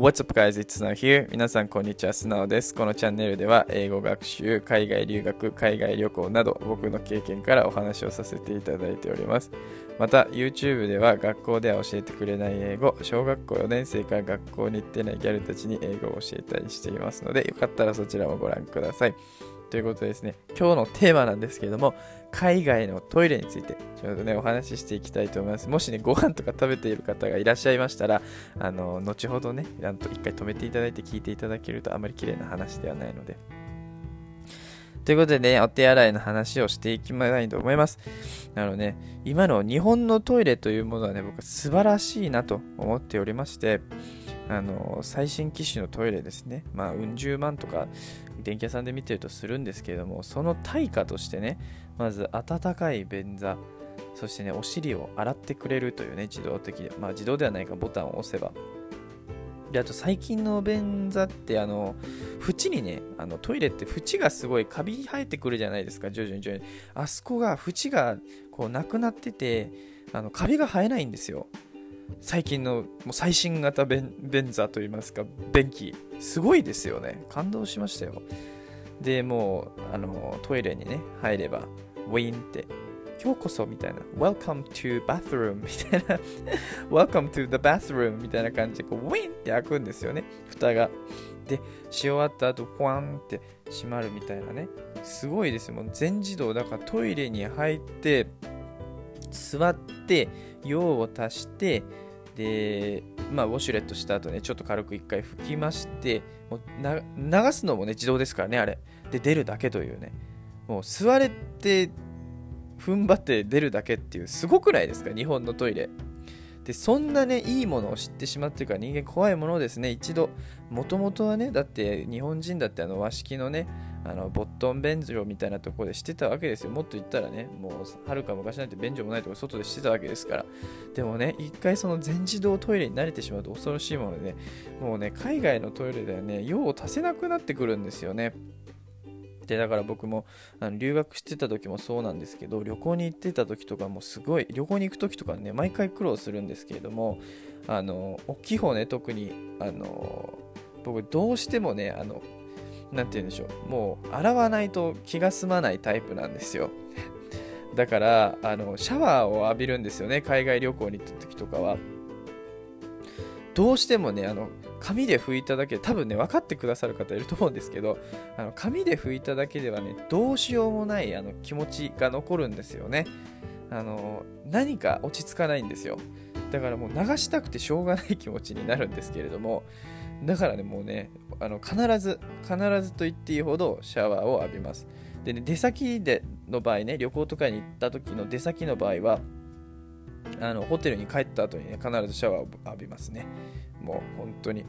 What's up guys, it's Now here. 皆さんこんにちは、Snow です。このチャンネルでは英語学習、海外留学、海外旅行など僕の経験からお話をさせていただいております。また YouTube では学校では教えてくれない英語、小学校4年生から学校に行ってないギャルたちに英語を教えたりしていますので、よかったらそちらもご覧ください。ということでですね、今日のテーマなんですけれども、海外のトイレについて、ちょっとね、お話ししていきたいと思います。もしね、ご飯とか食べている方がいらっしゃいましたら、あの、後ほどね、なんと一回止めていただいて聞いていただけるとあまり綺麗な話ではないので。ということでね、お手洗いの話をしていきたいと思います。あのね、今の日本のトイレというものはね、僕は素晴らしいなと思っておりまして、あの最新機種のトイレですね、まあ、うん十万とか電気屋さんで見てるとするんですけれども、その対価としてね、まず温かい便座、そしてね、お尻を洗ってくれるというね、自動的で、まあ自動ではないかボタンを押せば。で、あと最近の便座って、あの、縁にね、あのトイレって縁がすごいカビ生えてくるじゃないですか、徐々に徐々に。あそこが、縁がこうなくなってて、あのカビが生えないんですよ。最近のもう最新型便便座といいますか便器すごいですよね。感動しましたよ。でもうあのトイレにね入ればウィーンって今日こそみたいな Welcome to bathroom みたいな Welcome to the bathroom みたいな感じでこうウィンって開くんですよね。蓋が。でし終わった後ポワンって閉まるみたいなね。すごいですよ。もう全自動。だからトイレに入って座って用を足してで、まあ、ウォシュレットした後ね、ちょっと軽く一回拭きまして、もう流すのもね、自動ですからね、あれ。で、出るだけというね。もう座れて、踏ん張って出るだけっていう、すごくないですか、日本のトイレ。で、そんなね、いいものを知ってしまってるから人間怖いものですね、一度。もともとはね、だって日本人だってあの和式のね、あのボットン便所みたいなところでしてたわけですよ。もっと言ったらね、もうはるか昔なんて便所もないところ外でしてたわけですから。でもね、一回その全自動トイレに慣れてしまうと恐ろしいものでね、もうね、海外のトイレではね、用を足せなくなってくるんですよね。でだから僕もあの留学してた時もそうなんですけど旅行に行ってた時とかもすごい旅行に行く時とかね毎回苦労するんですけれどもあの大きい方ね特にあの僕どうしてもねあの何て言うんでしょう。もう洗わないと気が済まないタイプなんですよ。だからあのシャワーを浴びるんですよね。海外旅行に行った時とかは。どうしてもねあの紙で拭いただけで多分ね分かってくださる方いると思うんですけどあの紙で拭いただけではねどうしようもないあの気持ちが残るんですよね。あの何か落ち着かないんですよ。だからもう流したくてしょうがない気持ちになるんですけれどもだからねもうねあの必ず必ずと言っていいほどシャワーを浴びます。でね出先での場合ね旅行とかに行った時の出先の場合はあのホテルに帰った後にね必ずシャワーを浴びますね。もう本当に。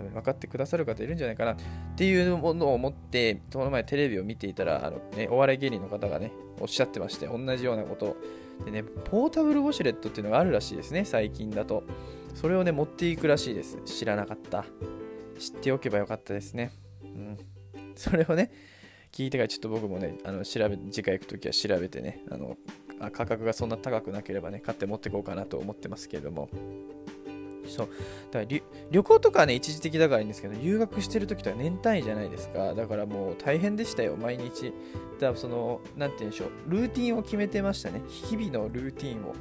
分分かってくださる方いるんじゃないかな。っていうものを思ってこの前テレビを見ていたらあの、ね、お笑い芸人の方がねおっしゃってまして同じようなことを。でねポータブルウォシュレットっていうのがあるらしいですね最近だと。それをね持っていくらしいです。知らなかった。知っておけばよかったですね。うん。それをね聞いてからちょっと僕もねあの調べ次回行くときは調べてねあの価格がそんな高くなければね買って持ってこうかなと思ってますけれども。そう。だから旅行とかはね一時的だからいいんですけど留学してる時とは年単位じゃないですか。だからもう大変でしたよ毎日。だからその何て言うんでしょうルーティンを決めてましたね。日々のルーティンを。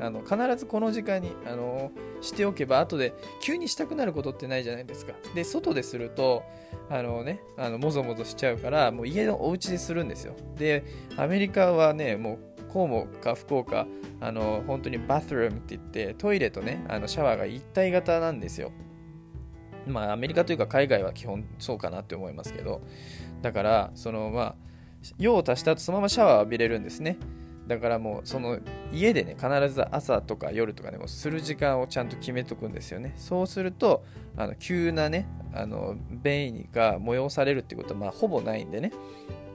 あの必ずこの時間にあのしておけば後で急にしたくなることってないじゃないですか。で外でするとあのねあのもぞもぞしちゃうからもう家のお家でするんですよ。でアメリカはねもうこうもか不幸かあの本当にバスルームって言ってトイレとねあのシャワーが一体型なんですよ。まあアメリカというか海外は基本そうかなって思いますけど。だからそのまあ用を足した後そのままシャワー浴びれるんですね。だからもうその家でね必ず朝とか夜とかでもする時間をちゃんと決めとくんですよね。そうするとあの急なねあの便意が催されるっていうことはまあほぼないんでね。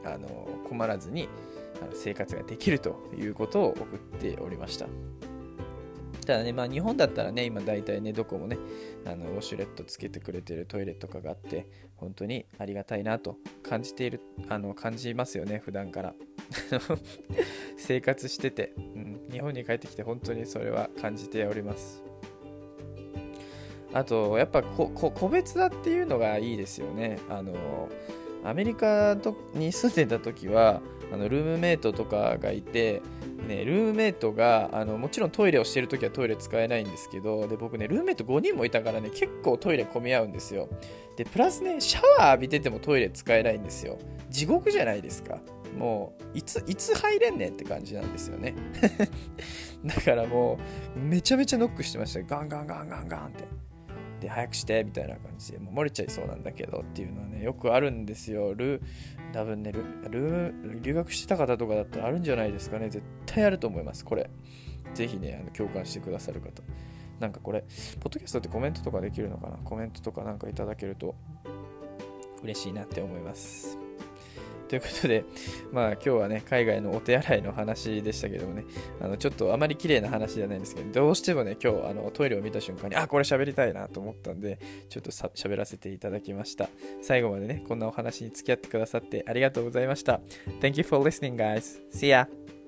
あの困らずに生活ができるということを送っておりました。ただね、まあ日本だったらね、今大体ね、どこもね、あのウォシュレットつけてくれてるトイレとかがあって、本当にありがたいなと感じている、あの感じますよね、普段から。生活してて、うん、日本に帰ってきて本当にそれは感じております。あと、やっぱ個別だっていうのがいいですよね。あのアメリカとに住んでた時はあのルームメイトとかがいて、ね、ルームメイトがあのもちろんトイレをしてる時はトイレ使えないんですけどで僕ねルームメイト5人もいたからね結構トイレ混み合うんですよ。でプラスねシャワー浴びててもトイレ使えないんですよ。地獄じゃないですか。もういついつ入れんねんって感じなんですよね。だからもうめちゃめちゃノックしてました。ガンガンガンガンガンって。で早くしてみたいな感じでもう漏れちゃいそうなんだけどっていうのはねよくあるんですよ。ル多分ねルル留学してた方とかだったらあるんじゃないですかね。絶対あると思いますこれ。是非ねあの共感してくださる方。なんかこれポッドキャストってコメントとかできるのかな？コメントとかなんかいただけると嬉しいなって思います。ということで、まあ今日はね、海外のお手洗いの話でしたけどもね、あのちょっとあまり綺麗な話じゃないんですけど、どうしてもね、今日あのトイレを見た瞬間に、あ、これ喋りたいなと思ったんで、ちょっと喋らせていただきました。最後までね、こんなお話に付き合ってくださってありがとうございました。Thank you for listening, guys. See ya!